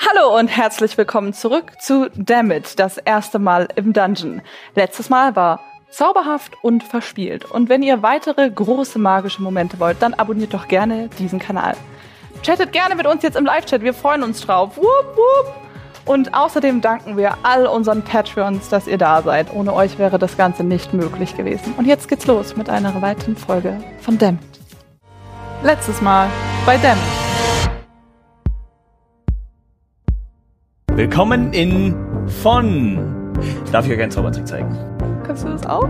Hallo und herzlich willkommen zurück zu Dammit, das erste Mal im Dungeon. Letztes Mal war zauberhaft und verspielt. Und wenn ihr weitere große magische Momente wollt, dann abonniert doch gerne diesen Kanal. Chattet gerne mit uns jetzt im Live-Chat, wir freuen uns drauf. Wupp, wupp. Und außerdem danken wir all unseren Patreons, dass ihr da seid. Ohne euch wäre das Ganze nicht möglich gewesen. Und jetzt geht's los mit einer weiteren Folge von Dammit. Letztes Mal bei Dammit. Willkommen in von. Darf ich euch einen Zaubertrick zeigen? Kannst du das auch?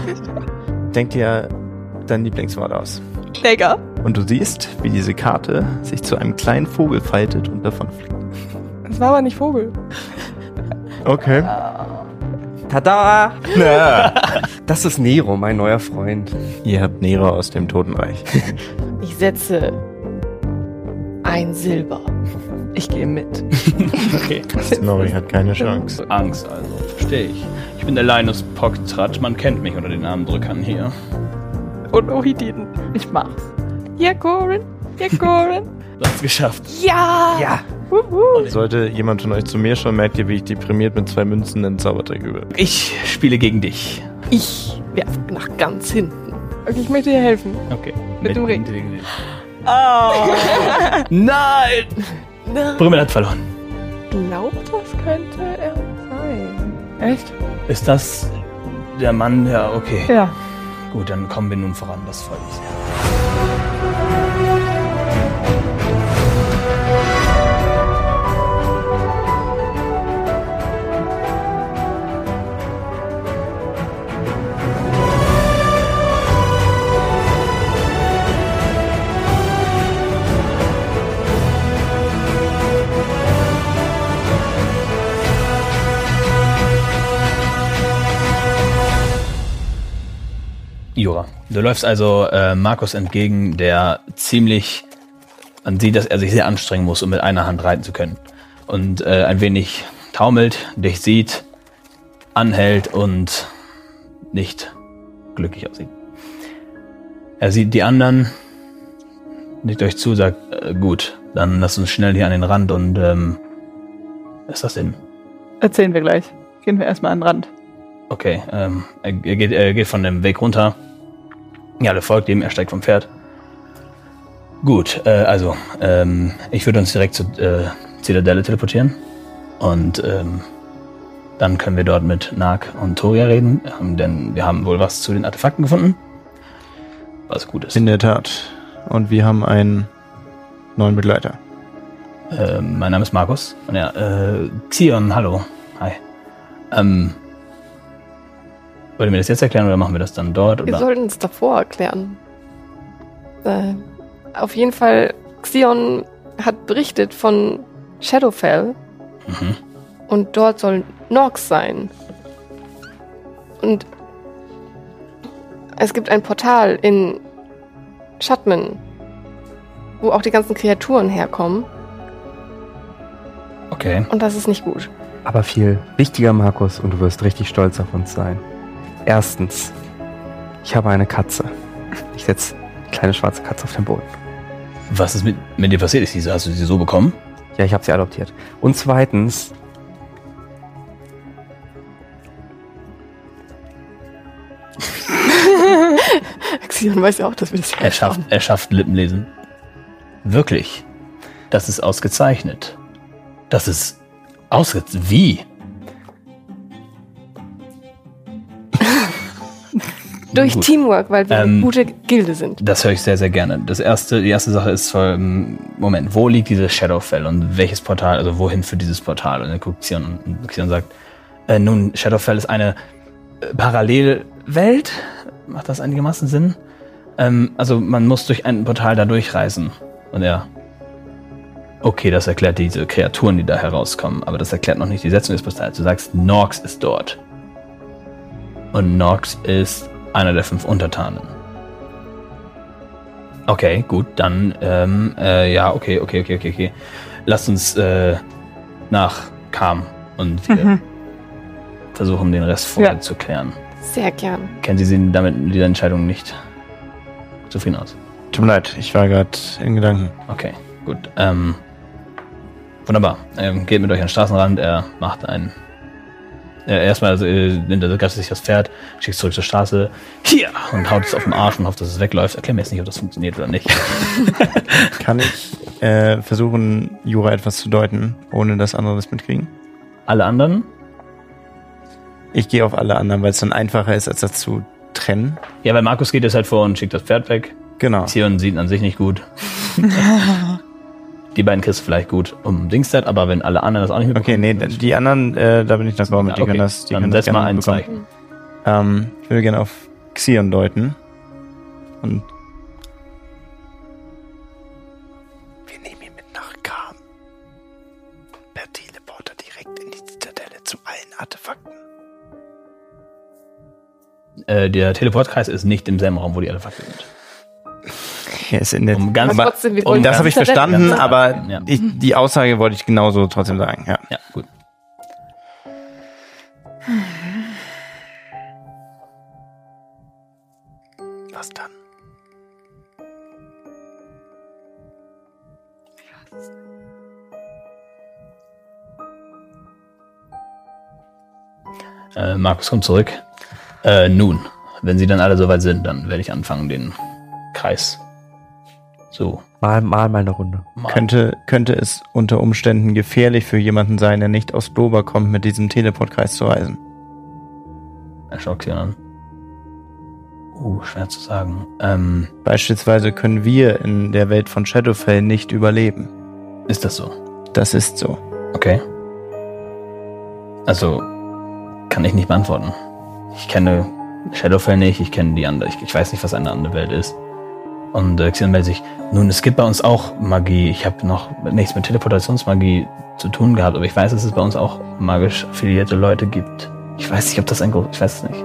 Denk dir dein Lieblingswort aus. Digga. Und du siehst, wie diese Karte sich zu einem kleinen Vogel faltet und davon fliegt. Das war aber nicht Vogel. Okay. Tada! Das ist Nero, mein neuer Freund. Ihr habt Nero aus dem Totenreich. Ich setze ein Silber. Ich gehe mit. Okay. Snorri hat keine Chance. Angst also. Verstehe ich. Ich bin der Linus Pocktrat. Man kennt mich unter den Armdrückern hier. Und Ohididen. Ich mach's. Ja, Corin. Ja, Corin. Du hast es geschafft. ja! Ja. Wuhu. Sollte jemand von euch zu mir schon, merkt ihr, wie ich deprimiert mit zwei Münzen einen Zaubertrick übe. Ich spiele gegen dich. Ich werfe nach ganz hinten. Okay, ich möchte dir helfen. Okay. Mit dem Ring. Nein! Na, Brümmel hat verloren. Glaubt, das könnte er sein. Echt? Ist das der Mann? Ja, okay. Ja. Gut, dann kommen wir nun voran. Das freut mich sehr. Jura. Du läufst also äh, Markus entgegen, der ziemlich, man sieht, dass er sich sehr anstrengen muss, um mit einer Hand reiten zu können. Und äh, ein wenig taumelt, dich sieht, anhält und nicht glücklich aussieht. Er sieht die anderen, nickt euch zu, sagt, äh, gut, dann lasst uns schnell hier an den Rand und ähm, was ist das denn? Erzählen wir gleich. Gehen wir erstmal an den Rand. Okay, ähm, er, geht, er geht von dem Weg runter. Ja, der folgt ihm, er steigt vom Pferd. Gut, äh, also, ähm, ich würde uns direkt zur äh, Zitadelle teleportieren. Und ähm, dann können wir dort mit Nag und Toria reden, ähm, denn wir haben wohl was zu den Artefakten gefunden. Was gut ist. In der Tat. Und wir haben einen neuen Begleiter. Äh, mein Name ist Markus. Und ja, äh, Xion, hallo. Hi. Ähm, wollt ihr mir das jetzt erklären oder machen wir das dann dort? wir Oder? sollten es davor erklären. Äh, auf jeden Fall, Xion hat berichtet von Shadowfell Mhm. und dort soll Nox sein. Und es gibt ein Portal in Shadman, wo auch die ganzen Kreaturen herkommen. Okay. Und das ist nicht gut. Aber viel wichtiger, Markus, und du wirst richtig stolz auf uns sein. Erstens, ich habe eine Katze. Ich setze die kleine schwarze Katze auf den Boden. Was ist mit, mit dir passiert? Ist diese, hast du sie so bekommen? Ja, ich habe sie adoptiert. Und zweitens, Xion weiß ja auch, dass wir das Er schafft, er schafft Lippenlesen. Wirklich. Das ist ausgezeichnet. Das ist ausgezeichnet. Wie? Durch Gut. Teamwork, weil wir Ähm, eine gute Gilde sind. Das höre ich sehr, sehr gerne. Das erste, die erste Sache ist, ähm, Moment, wo liegt dieses Shadowfell und welches Portal, also wohin für dieses Portal? Und dann guckt Xion und, Xion sagt, äh, nun, Shadowfell ist eine äh, Parallelwelt. Macht das einigermaßen Sinn? Ähm, also man muss durch ein Portal da durchreisen. Und er, okay, das erklärt diese Kreaturen, die da herauskommen, aber das erklärt noch nicht die Setzung des Portals. Du sagst, Norx ist dort. Und Nox ist einer der fünf Untertanen. Okay, gut, dann, ähm, äh, ja, okay, okay, okay, okay, okay. Lasst uns äh, nach Kam und wir Mhm. versuchen, den Rest vorher Ja. zu klären. Sehr gern. Kennen Sie sie damit mit dieser Entscheidung nicht zufrieden aus? Tut mir leid, ich war gerade in Gedanken. Okay, gut. Ähm, wunderbar. Ähm, geht mit euch an den Straßenrand. Er macht ein. Äh, erstmal also, äh, nimmt er greift sich das Pferd, schickt es zurück zur Straße. Hier! Und haut es auf den Arsch und hofft, dass es wegläuft. Erklär mir jetzt nicht, ob das funktioniert oder nicht. Kann ich äh, versuchen, Jura etwas zu deuten, ohne dass andere das mitkriegen? Alle anderen? Ich gehe auf alle anderen, weil es dann einfacher ist, als das zu trennen. Ja, weil Markus geht jetzt halt vor und schickt das Pferd weg. Genau. Sion sieht an sich nicht gut. Die beiden kriegst du vielleicht gut um Dingstead, aber wenn alle anderen das auch nicht Okay, mitbekommen, nee, die anderen, äh, da bin ich d'accord mit. Die Ja, okay. können das, die dann können das setz mal ein. Zeichen. Ähm, ich würde gerne auf Xion deuten. Und. Wir nehmen ihn mit nach Kam. Per Teleporter direkt in die Zitadelle zu allen Artefakten. Äh, der Teleportkreis ist nicht im selben Raum, wo die Artefakte sind. Er ist in der. Um ganz- Aber trotzdem, um das habe ich verstanden, Ja. aber Ja. ich, die Aussage wollte ich genauso trotzdem sagen. Ja. Ja, gut. Was dann? Äh, Markus kommt zurück. Äh, nun, wenn sie dann alle soweit sind, dann werde ich anfangen, den Kreis so Mal, mal mal eine Runde. mal. Könnte, könnte es unter Umständen gefährlich für jemanden sein, der nicht aus Dober kommt, mit diesem Teleportkreis zu reisen? Er schaut sie an. Uh, schwer zu sagen. Ähm, Beispielsweise können wir in der Welt von Shadowfell nicht überleben. ist das so? Das ist so. Okay. Also, kann ich nicht beantworten. Ich kenne Shadowfell nicht, ich kenne die andere, ich, ich weiß nicht, was eine andere Welt ist. Und äh, Xion meldet sich, nun, es gibt bei uns auch Magie. Ich habe noch nichts mit Teleportationsmagie zu tun gehabt, aber ich weiß, dass es bei uns auch magisch affiliierte Leute gibt. Ich weiß nicht, ob das ein groß, ich weiß es nicht.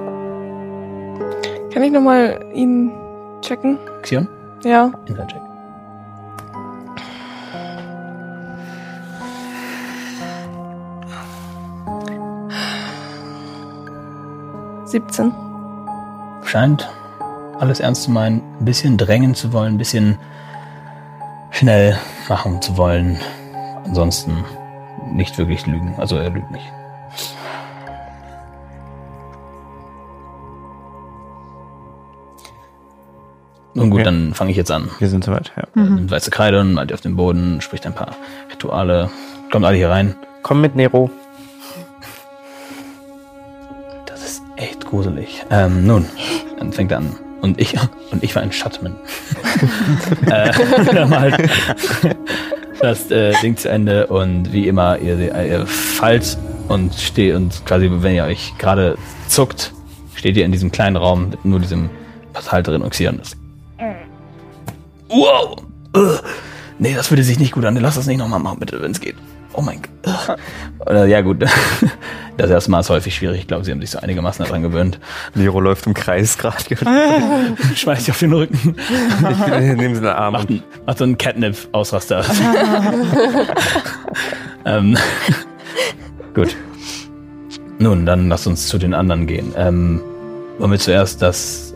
Kann ich nochmal ihn checken? Xion? Ja. Intercheck. Siebzehn. Scheint alles ernst zu meinen, ein bisschen drängen zu wollen, ein bisschen schnell machen zu wollen. Ansonsten nicht wirklich lügen. Also er lügt nicht. Nun gut, Okay. dann fange ich jetzt an. Wir sind soweit, ja. Mhm. Nimmt weiße Kreide und malt die auf den Boden, spricht ein paar Rituale. Kommt alle hier rein. Komm mit, Nero. Das ist echt gruselig. Ähm, nun, dann fängt er an. Und ich, und ich war ein Schattman. äh, malt das äh, Ding zu Ende und wie immer, ihr, ihr fallt und steht und quasi, wenn ihr euch gerade zuckt, steht ihr in diesem kleinen Raum mit nur diesem Portal drin und ist. Wow! Ugh. Nee, das würde sich nicht gut an. Lass das nicht nochmal machen, bitte, wenn es geht. Oh mein Gott. Oder, ja, gut. Das erste Mal ist häufig schwierig. Ich glaube, sie haben sich so einigermaßen daran gewöhnt. Nero läuft im Kreis gerade. Schmeiß dich auf den Rücken. Nehmen Sie einen Arm. Macht, ein, macht so einen Catnip-Ausraster. ähm, gut. Nun, dann lass uns zu den anderen gehen. Ähm, wollen wir zuerst das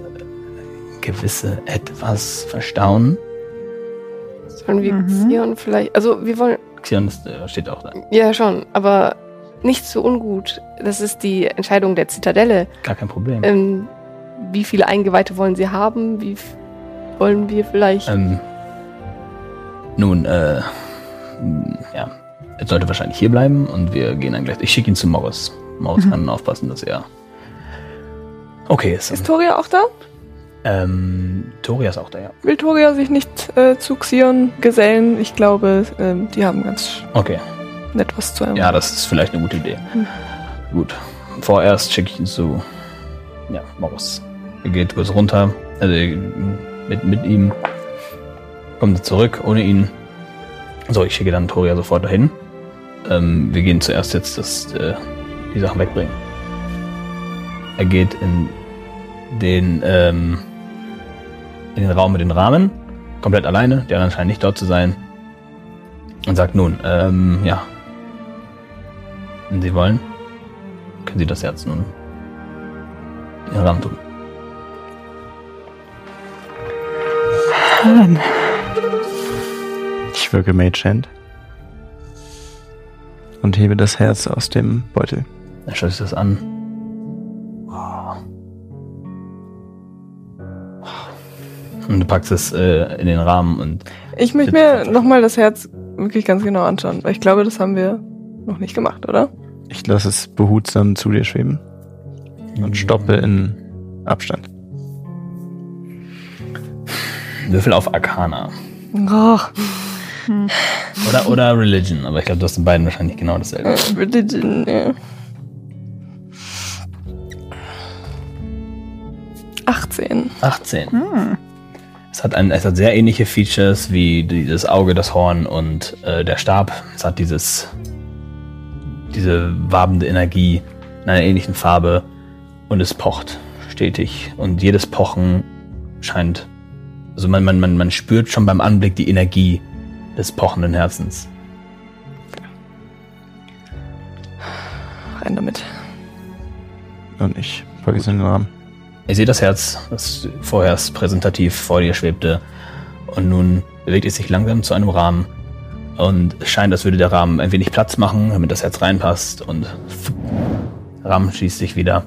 gewisse etwas verstauen? Sollen wir Mhm. Xion vielleicht. Also wir wollen. Ist, äh, steht auch da. Ja, schon, aber nicht so ungut. Das ist die Entscheidung der Zitadelle. Gar kein Problem. Ähm, wie viele Eingeweihte wollen sie haben? Wie wollen wir vielleicht. Ähm, nun, äh, ja, er sollte wahrscheinlich hier bleiben und wir gehen dann gleich. Ich schicke ihn zu Morris. Morris Mhm. kann aufpassen, dass er okay ist. Ist Toria auch da? Ähm, Toria ist auch da, ja. Will Toria sich nicht äh, zu Xion gesellen? Ich glaube, ähm, die haben ganz Okay, nett was zu einem. ja, das ist vielleicht eine gute Idee. Hm. Gut, vorerst schicke ich ihn zu, ja, Morris. Er geht kurz runter, also mit, mit ihm, kommt zurück ohne ihn. So, ich schicke dann Toria sofort dahin. Ähm, wir gehen zuerst jetzt das, äh, die Sachen wegbringen. Er geht in den, ähm, in den Raum mit den Rahmen, komplett alleine, der anderen scheint nicht dort zu sein, und sagt nun, ähm, ja, wenn Sie wollen, können Sie das Herz nun in den Rahmen tun. Ich wirke Mage Hand. Und hebe das Herz aus dem Beutel. Er sich das an. Und du packst es äh, in den Rahmen und Ich möchte mir nochmal das Herz wirklich ganz genau anschauen, weil ich glaube, das haben wir noch nicht gemacht, oder? Ich lasse es behutsam zu dir schweben und stoppe in Abstand. Würfel auf Arcana. Ach, Oder, oder Religion, aber ich glaube, du hast in beiden wahrscheinlich genau dasselbe. Religion, ja. 18. 18. Es hat, ein, es hat sehr ähnliche Features wie dieses Auge, das Horn und äh, der Stab. Es hat dieses, diese wabende Energie in einer ähnlichen Farbe und es pocht stetig. Und jedes Pochen scheint, also man, man, man, man spürt schon beim Anblick die Energie des pochenden Herzens. Rein damit. Und ich in den Rahmen. Ihr seht das Herz, das vorher präsentativ vor dir schwebte. Und nun bewegt es sich langsam zu einem Rahmen. Und es scheint, als würde der Rahmen ein wenig Platz machen, damit das Herz reinpasst. Und Rahmen schließt sich wieder.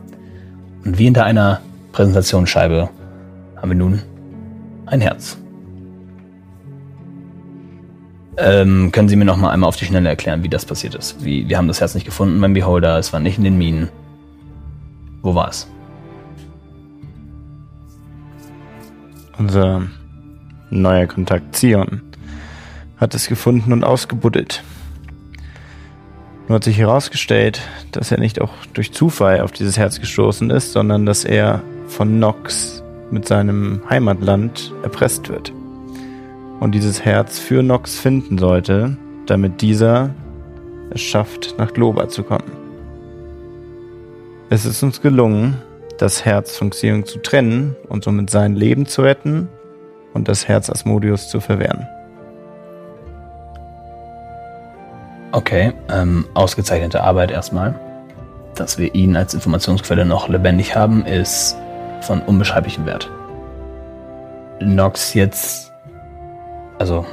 Und wie hinter einer Präsentationsscheibe haben wir nun ein Herz. Ähm, können Sie mir noch mal einmal auf die Schnelle erklären, wie das passiert ist? Wie, wir haben das Herz nicht gefunden beim Beholder, es war nicht in den Minen. Wo war es? Unser neuer Kontakt Zion hat es gefunden und ausgebuddelt. Nur hat sich herausgestellt, dass er nicht auch durch Zufall auf dieses Herz gestoßen ist, sondern dass er von Nox mit seinem Heimatland erpresst wird. Und dieses Herz für Nox finden sollte, damit dieser es schafft, nach Globa zu kommen. Es ist uns gelungen, das Herz von Xion zu trennen und somit sein Leben zu retten und das Herz Asmodius zu verwehren. Okay, ähm, ausgezeichnete Arbeit erstmal. Dass wir ihn als Informationsquelle noch lebendig haben, ist von unbeschreiblichem Wert. Nox jetzt, also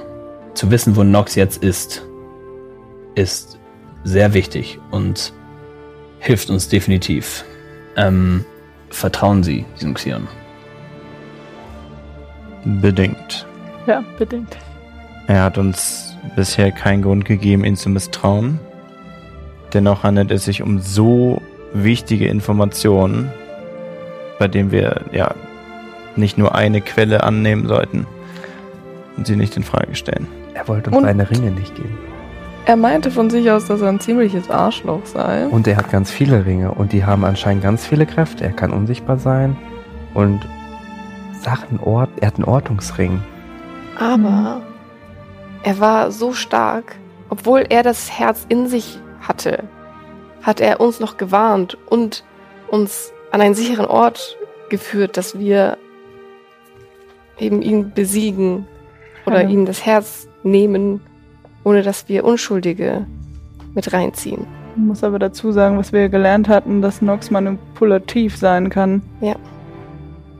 zu wissen, wo Nox jetzt ist, ist sehr wichtig und hilft uns definitiv. Ähm, vertrauen Sie diesem Xion. Bedingt. Ja, bedingt. Er hat uns bisher keinen Grund gegeben, ihn zu misstrauen. Dennoch handelt es sich um so wichtige Informationen, bei denen wir ja nicht nur eine Quelle annehmen sollten und sie nicht in Frage stellen. Er wollte uns Und- seine Ringe nicht geben. Er meinte von sich aus, dass er ein ziemliches Arschloch sei. Und er hat ganz viele Ringe und die haben anscheinend ganz viele Kräfte. Er kann unsichtbar sein und Sachen ort. Er hat einen Ortungsring. Aber er war so stark, obwohl er das Herz in sich hatte, hat er uns noch gewarnt und uns an einen sicheren Ort geführt, dass wir eben ihn besiegen oder Ja. ihm das Herz nehmen, ohne dass wir Unschuldige mit reinziehen. Ich muss aber dazu sagen, was wir gelernt hatten, dass Nox manipulativ sein kann. Ja.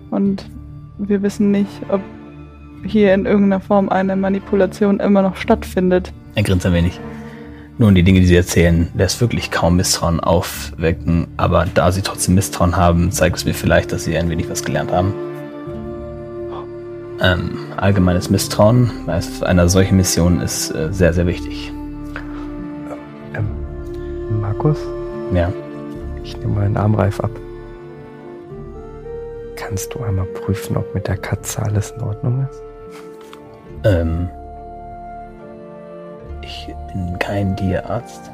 Und wir wissen nicht, ob hier in irgendeiner Form eine Manipulation immer noch stattfindet. Er grinst ein wenig. Nun, die Dinge, die sie erzählen, lässt wirklich kaum Misstrauen aufwecken, aber da sie trotzdem Misstrauen haben, zeigt es mir vielleicht, dass sie ein wenig was gelernt haben. Ähm, allgemeines Misstrauen bei einer solchen Mission ist äh, sehr, sehr wichtig. Ähm, Markus, Ja. ich nehme meinen Armreif ab. Kannst du einmal prüfen, ob mit der Katze alles in Ordnung ist? Ähm, ich bin kein Tierarzt.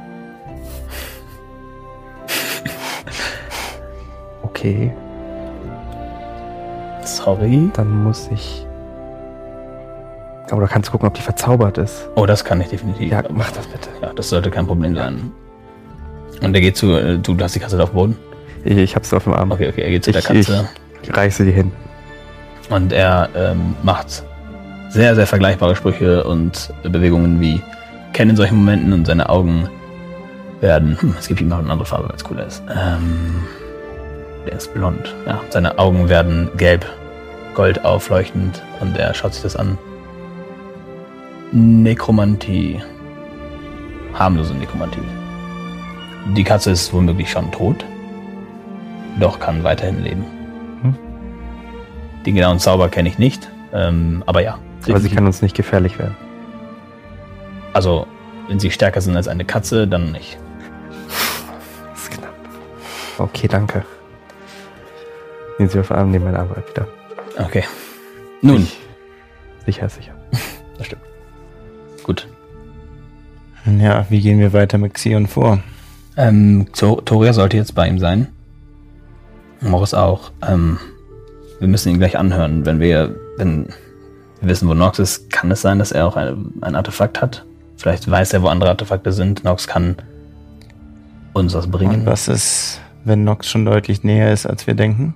Okay, Sorry. dann muss ich. Aber du kannst gucken, ob die verzaubert ist. Oh, das kann ich definitiv. Ja, mach das bitte. Ja, das sollte kein Problem sein. Und er geht zu, äh, du hast die Kasse auf dem Boden. Ich, ich hab's auf dem Arm. Okay, okay, er geht zu der Ich- Katze Ich reiße die hin. und er ähm, macht sehr, sehr vergleichbare Sprüche und Bewegungen wie Ken in solchen Momenten und seine Augen werden. Hm, es gibt ihm noch eine andere Farbe, weil es cooler ist. Ähm, der ist blond. Ja, seine Augen werden gelb, gold aufleuchtend und er schaut sich das an. Nekromantie. Harmlose Nekromantie. Die Katze ist womöglich schon tot, doch kann weiterhin leben. Hm. Den genauen Zauber kenne ich nicht, ähm, aber ja. Aber sie kann uns nicht gefährlich werden. also, wenn sie stärker sind als eine Katze, dann nicht. Das ist knapp. Okay, danke. Nehmen Sie auf Arm, nehmen meinen Arm wieder. Okay. Nun, Sicher, sicher. Gut. Ja, wie gehen wir weiter mit Xion vor? Ähm, To- Toria sollte jetzt bei ihm sein. Morris auch. Ähm, wir müssen ihn gleich anhören. Wenn wir, wenn wir wissen, wo Nox ist, kann es sein, dass er auch ein, ein Artefakt hat. Vielleicht weiß er, wo andere Artefakte sind. Nox kann uns was bringen. Und was ist, wenn Nox schon deutlich näher ist, als wir denken?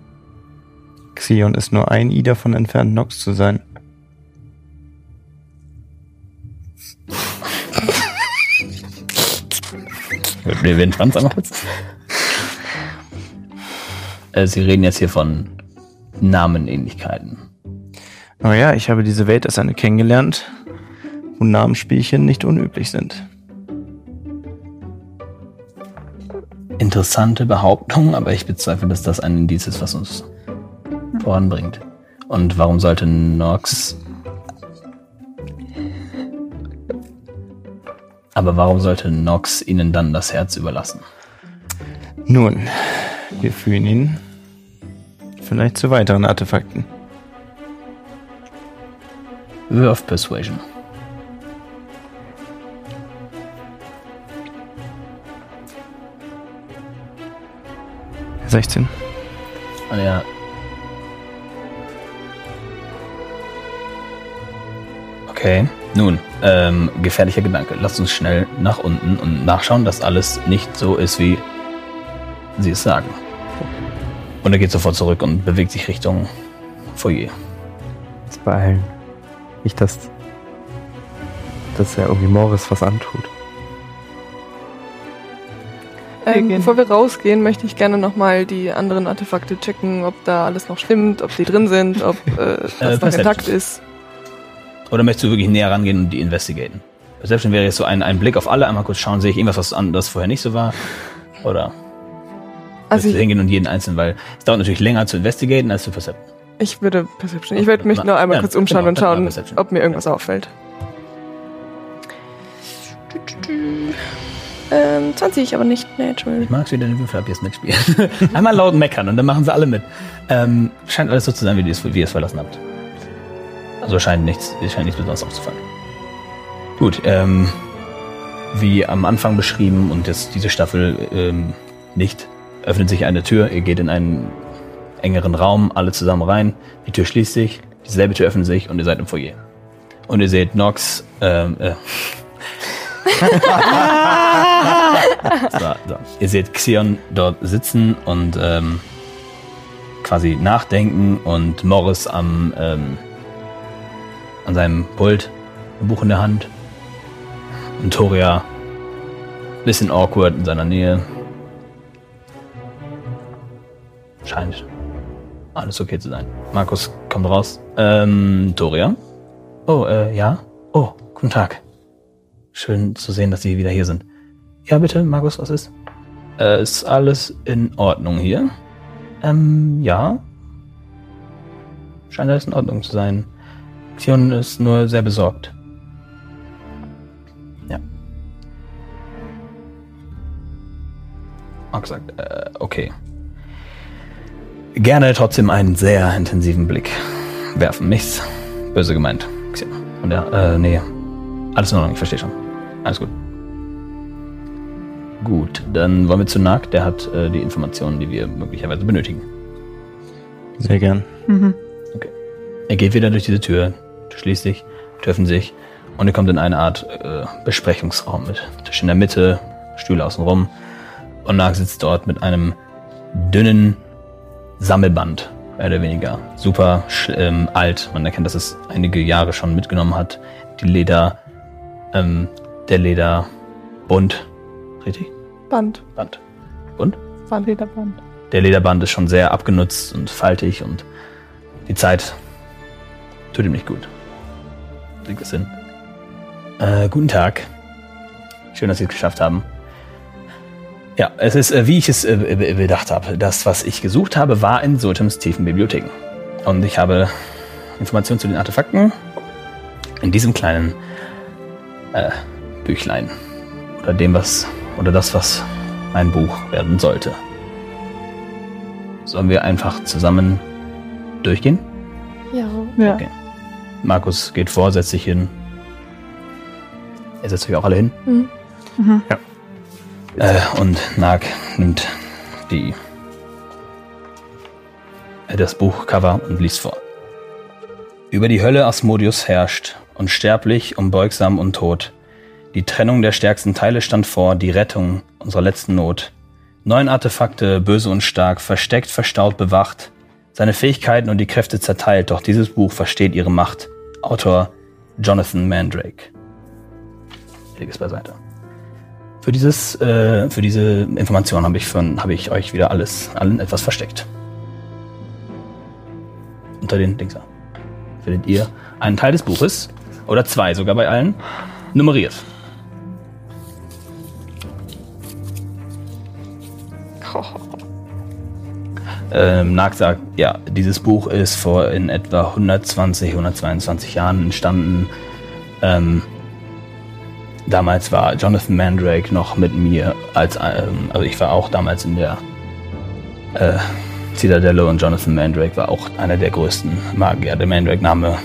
Xion ist nur ein I davon entfernt, Nox zu sein. Wir, entspannen uns einmal kurz. Äh, Sie reden jetzt hier von Namenähnlichkeiten. Aber ja, ich habe diese Welt als eine kennengelernt, wo Namensspielchen nicht unüblich sind. Interessante Behauptung, aber ich bezweifle, dass das ein Indiz ist, was uns voranbringt. Und warum sollte Nox. Aber warum sollte Nox ihnen dann das Herz überlassen? Nun, wir führen ihn vielleicht zu weiteren Artefakten. Wirf Persuasion. 16. Und er. Okay, nun, ähm, gefährlicher Gedanke. Lasst uns schnell nach unten und nachschauen, dass alles nicht so ist, wie sie es sagen. Und er geht sofort zurück und bewegt sich Richtung Foyer. Jetzt beeilen. Nicht, dass, dass er irgendwie Morris was antut. Ähm, bevor wir rausgehen, möchte ich gerne nochmal die anderen Artefakte checken, ob da alles noch stimmt, ob die drin sind, ob äh, das noch Perception. intakt ist. Oder möchtest du wirklich näher rangehen und die investigaten? Perception wäre jetzt so ein, ein Blick auf alle, einmal kurz schauen, sehe ich irgendwas, was anderes vorher nicht so war? Oder Also ich, hingehen und jeden einzelnen, weil es dauert natürlich länger zu investigaten als zu percepten. ich würde Perception. Ich würde mich noch einmal Ja, kurz umschauen genau, und schauen, Perception. ob mir irgendwas auffällt. Ähm, 20, aber nicht natural. Ich mag, wie deine Würfel ab jetzt mitspielen. Einmal laut meckern und dann machen sie alle mit. Ähm, scheint alles so zu sein, wie ihr es verlassen habt. Also scheint nichts, scheint nichts besonders aufzufallen. Gut, ähm, wie am Anfang beschrieben und jetzt diese Staffel ähm, nicht, öffnet sich eine Tür, ihr geht in einen engeren Raum, alle zusammen rein, die Tür schließt sich, dieselbe Tür öffnet sich und ihr seid im Foyer. Und ihr seht Nox, ähm, äh, so, so. Ihr seht Xion dort sitzen und ähm, quasi nachdenken und Morris am ähm, an seinem Pult, ein Buch in der Hand. Und Toria bisschen awkward in seiner Nähe. Scheint alles okay zu sein. Markus kommt raus. Ähm, Toria? Oh, äh, ja? Oh, guten Tag. Schön zu sehen, dass Sie wieder hier sind. Ja, bitte, Markus, was ist? Äh, ist alles in Ordnung hier? Ähm, ja. Scheint alles in Ordnung zu sein. Xion ist nur sehr besorgt. Ja. Mark sagt, äh, okay. Gerne trotzdem einen sehr intensiven Blick werfen. Nichts böse gemeint. Und ja, äh, nee. Alles in Ordnung, ich verstehe schon. Alles gut. Gut, dann wollen wir zu Nag. Der hat äh, die Informationen, die wir möglicherweise benötigen. Sehr gern. Mhm. Er geht wieder durch diese Tür, Tür schließt sich, und er kommt in eine Art äh, Besprechungsraum mit Tisch in der Mitte, Stühle außenrum und Nag sitzt dort mit einem dünnen Sammelband, mehr oder weniger. Super ähm, alt. Man erkennt, dass es einige Jahre schon mitgenommen hat. Die Leder, ähm, der Lederbund, richtig? Band. Band. Bund? War Lederband. Der Lederband ist schon sehr abgenutzt und faltig und die Zeit tut ihm nicht gut. Kriegt es hin. Äh, guten Tag. Schön, dass Sie es geschafft haben. Ja, es ist, äh, wie ich es äh, be- bedacht habe. Das, was ich gesucht habe, war in Sultams tiefen Bibliotheken. Und ich habe Informationen zu den Artefakten in diesem kleinen äh, Büchlein. Oder dem, was, oder das, was ein Buch werden sollte. Sollen wir einfach zusammen durchgehen? Ja. Ja. Okay. Markus geht vor, setzt sich hin. Ihr setzt euch auch alle hin. Mhm. Mhm. Äh, und Nag nimmt die, äh, das Buchcover und liest vor. Über die Hölle Asmodius herrscht, unsterblich, unbeugsam und tot. Die Trennung der stärksten Teile stand vor, die Rettung unserer letzten Not. Neun Artefakte, böse und stark, versteckt, verstaut, bewacht. Seine Fähigkeiten und die Kräfte zerteilt, doch dieses Buch versteht ihre Macht. Autor Jonathan Mandrake. Lege es beiseite. Für dieses, äh, für diese Information habe ich, habe ich euch wieder alles, allen etwas versteckt. Unter den Dings da findet ihr einen Teil des Buches oder zwei sogar bei allen nummeriert. Ähm, Nag sagt, ja, dieses Buch ist vor in etwa 120, 122 Jahren entstanden. Ähm, damals war Jonathan Mandrake noch mit mir als, ähm, also ich war auch damals in der äh, Zitadelle und Jonathan Mandrake war auch einer der größten Magier. Der Mandrake-Name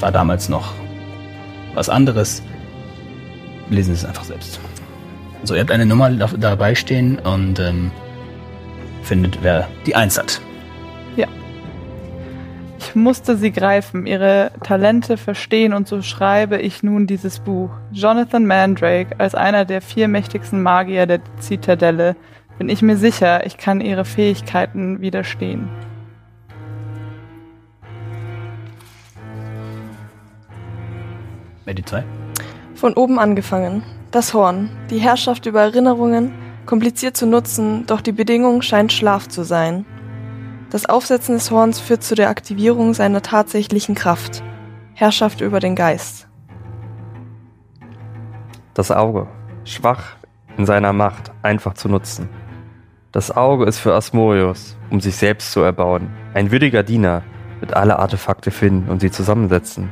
war damals noch was anderes. Lesen Sie es einfach selbst. So, ihr habt eine Nummer da, dabei stehen und ähm, findet, wer die Eins hat. Ich musste sie greifen, ihre Talente verstehen und so schreibe ich nun dieses Buch. Jonathan Mandrake, als einer der vier mächtigsten Magier der Zitadelle, bin ich mir sicher, ich kann ihre Fähigkeiten widerstehen. Wer die zwei? Von oben angefangen. Das Horn. Die Herrschaft über Erinnerungen. Kompliziert zu nutzen, doch die Bedingung scheint Schlaf zu sein. Das Aufsetzen des Horns führt zu der Aktivierung seiner tatsächlichen Kraft. Herrschaft über den Geist. Das Auge. Schwach in seiner Macht, einfach zu nutzen. Das Auge ist für Asmodius, um sich selbst zu erbauen. Ein würdiger Diener wird alle Artefakte finden und sie zusammensetzen.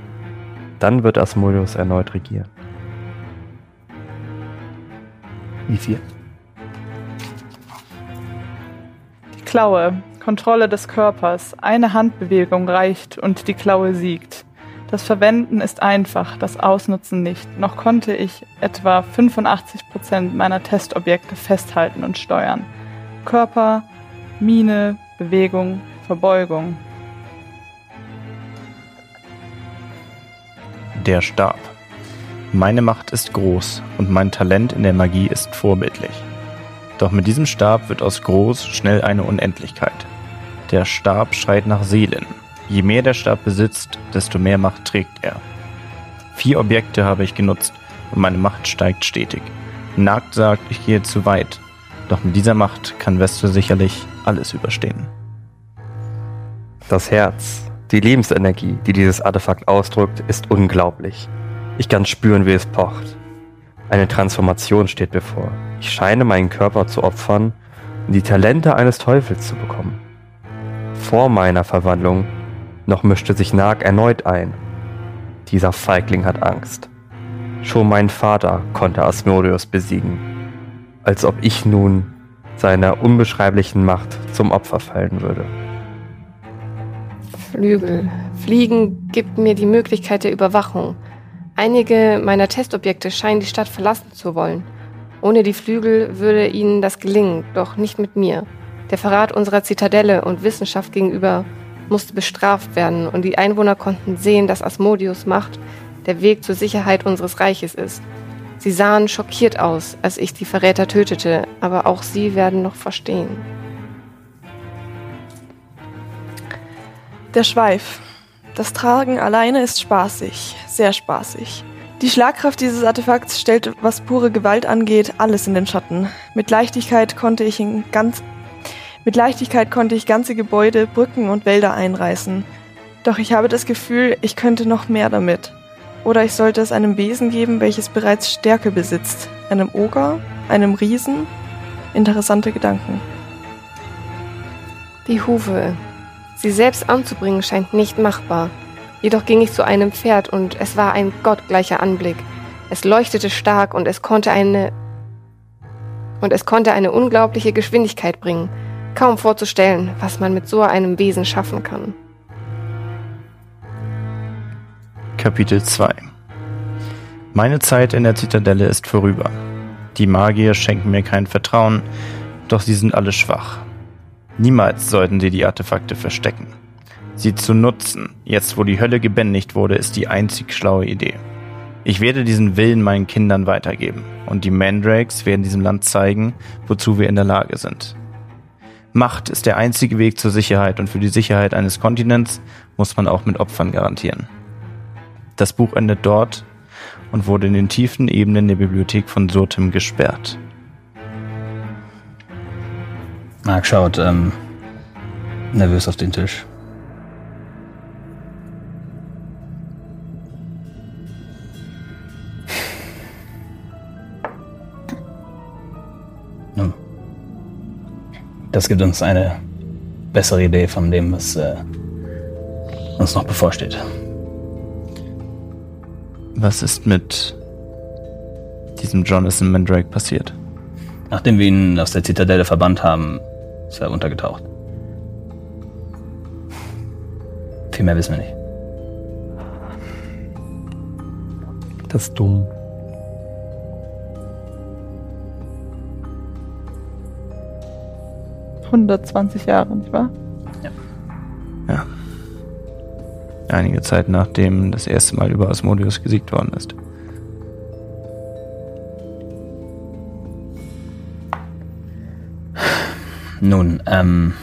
Dann wird Asmodius erneut regieren. Die vier. Klaue, Kontrolle des Körpers, eine Handbewegung reicht und die Klaue siegt. Das Verwenden ist einfach, das Ausnutzen nicht. Noch konnte ich etwa 85% meiner Testobjekte festhalten und steuern. Körper, Miene, Bewegung, Verbeugung. Der Stab. Meine Macht ist groß und mein Talent in der Magie ist vorbildlich. Doch mit diesem Stab wird aus groß schnell eine Unendlichkeit. Der Stab schreit nach Seelen. Je mehr der Stab besitzt, desto mehr Macht trägt er. Vier Objekte habe ich genutzt und meine Macht steigt stetig. Nagt sagt, ich gehe zu weit. Doch mit dieser Macht kann Vestor sicherlich alles überstehen. Das Herz, die Lebensenergie, die dieses Artefakt ausdrückt, ist unglaublich. Ich kann spüren, wie es pocht. Eine Transformation steht bevor. Ich scheine meinen Körper zu opfern, um die Talente eines Teufels zu bekommen. Vor meiner Verwandlung noch mischte sich Nag erneut ein. Dieser Feigling hat Angst. Schon mein Vater konnte Asmodeus besiegen. Als ob ich nun seiner unbeschreiblichen Macht zum Opfer fallen würde. Flügel. Fliegen gibt mir die Möglichkeit der Überwachung. Einige meiner Testobjekte scheinen die Stadt verlassen zu wollen. Ohne die Flügel würde ihnen das gelingen, doch nicht mit mir. Der Verrat unserer Zitadelle und Wissenschaft gegenüber musste bestraft werden und die Einwohner konnten sehen, dass Asmodius Macht der Weg zur Sicherheit unseres Reiches ist. Sie sahen schockiert aus, als ich die Verräter tötete, aber auch sie werden noch verstehen. Der Schweif. Das Tragen alleine ist spaßig, sehr spaßig. Die Schlagkraft dieses Artefakts stellt, was pure Gewalt angeht, alles in den Schatten. Mit Leichtigkeit konnte ich in ganz mit Leichtigkeit konnte ich ganze Gebäude, Brücken und Wälder einreißen. Doch ich habe das Gefühl, ich könnte noch mehr damit. Oder ich sollte es einem Wesen geben, welches bereits Stärke besitzt. Einem Oger? Einem Riesen? Interessante Gedanken. Die Hufe. Sie selbst anzubringen scheint nicht machbar. Jedoch ging ich zu einem Pferd und es war ein gottgleicher Anblick. Es leuchtete stark und es konnte eine und es konnte eine unglaubliche Geschwindigkeit bringen. Kaum vorzustellen, was man mit so einem Wesen schaffen kann. Kapitel 2 Meine Zeit in der Zitadelle ist vorüber. Die Magier schenken mir kein Vertrauen, doch sie sind alle schwach. Niemals sollten sie die Artefakte verstecken. Sie zu nutzen, jetzt wo die Hölle gebändigt wurde, ist die einzig schlaue Idee. Ich werde diesen Willen meinen Kindern weitergeben und die Mandrakes werden diesem Land zeigen, wozu wir in der Lage sind. Macht ist der einzige Weg zur Sicherheit und für die Sicherheit eines Kontinents muss man auch mit Opfern garantieren. Das Buch endet dort und wurde in den tiefen Ebenen der Bibliothek von Surtim gesperrt. Mark schaut ähm, nervös auf den Tisch. Das gibt uns eine bessere Idee von dem, was äh, uns noch bevorsteht. Was ist mit diesem Jonathan Mandrake passiert? Nachdem wir ihn aus der Zitadelle verbannt haben, ist er untergetaucht. Viel mehr wissen wir nicht. Das ist dumm. 120 Jahre, nicht wahr? Ja. Einige Zeit nachdem das erste Mal über Asmodeus gesiegt worden ist. Nun, ähm.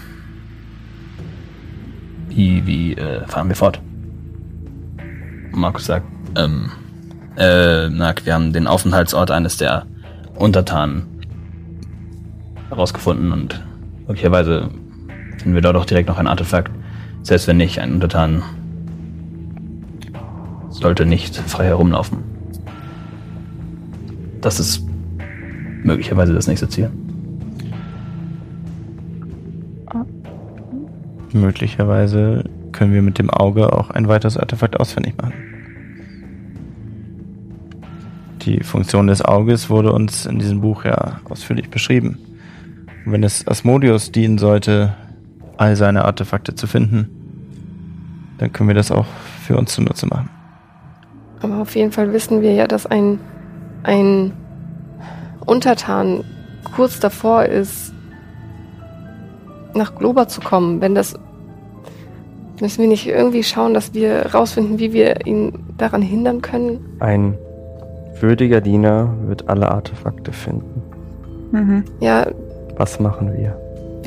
Wie, wie äh, fahren wir fort? Markus sagt, ähm, äh, Nack, wir haben den Aufenthaltsort eines der Untertanen herausgefunden und möglicherweise finden wir dort auch direkt noch ein Artefakt. Selbst wenn nicht, ein Untertan sollte nicht frei herumlaufen. Das ist möglicherweise das nächste Ziel. Möglicherweise können wir mit dem Auge auch ein weiteres Artefakt ausfindig machen. Die Funktion des Auges wurde uns in diesem Buch ja ausführlich beschrieben. Und wenn es Asmodeus dienen sollte, all seine Artefakte zu finden, dann können wir das auch für uns zunutze machen. Aber auf jeden Fall wissen wir ja, dass ein, ein Untertan kurz davor ist, nach Globa zu kommen. Wenn das. Müssen wir nicht irgendwie schauen, dass wir rausfinden, wie wir ihn daran hindern können? Ein würdiger Diener wird alle Artefakte finden. Mhm. Ja, Was machen wir?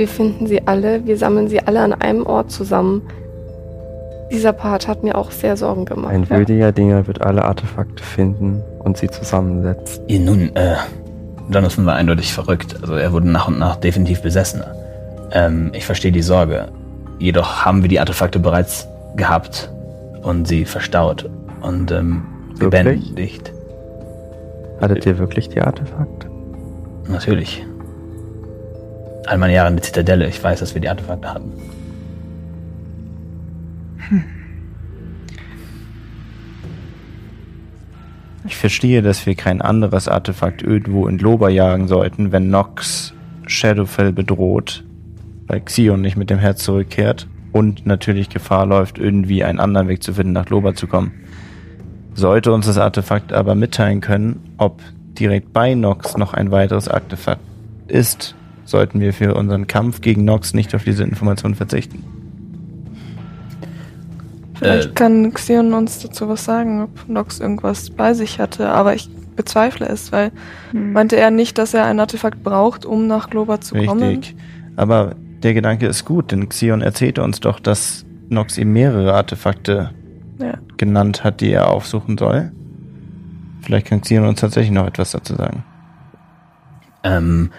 wir finden sie alle, wir sammeln sie alle an einem Ort zusammen. Dieser Part hat mir auch sehr Sorgen gemacht. Ein würdiger Diener wird alle Artefakte finden und sie zusammensetzen. Ja, nun, äh, Jonathan war eindeutig verrückt. Also er wurde nach und nach definitiv besessener. Ähm, ich verstehe die Sorge. Jedoch haben wir die Artefakte bereits gehabt und sie verstaut und ähm, gebändigt. Hattet ihr wirklich die Artefakte? Natürlich. All meine Jahre in der Zitadelle, ich weiß, dass wir die Artefakte hatten. Ich verstehe, dass wir kein anderes Artefakt irgendwo in Globa jagen sollten, wenn Nox Shadowfell bedroht, weil Xion nicht mit dem Herz zurückkehrt und natürlich Gefahr läuft, irgendwie einen anderen Weg zu finden, nach Globa zu kommen. Sollte uns das Artefakt aber mitteilen können, ob direkt bei Nox noch ein weiteres Artefakt ist, sollten wir für unseren Kampf gegen Nox nicht auf diese Information verzichten. Vielleicht Äh. kann Xion uns dazu was sagen, ob Nox irgendwas bei sich hatte, aber ich bezweifle es, weil Hm. meinte er nicht, dass er ein Artefakt braucht, um nach Globa zu kommen? Richtig. Aber der Gedanke ist gut, denn Xion erzählte uns doch, dass Nox ihm mehrere Artefakte Ja. genannt hat, die er aufsuchen soll. Vielleicht kann Xion uns tatsächlich noch etwas dazu sagen. Ähm,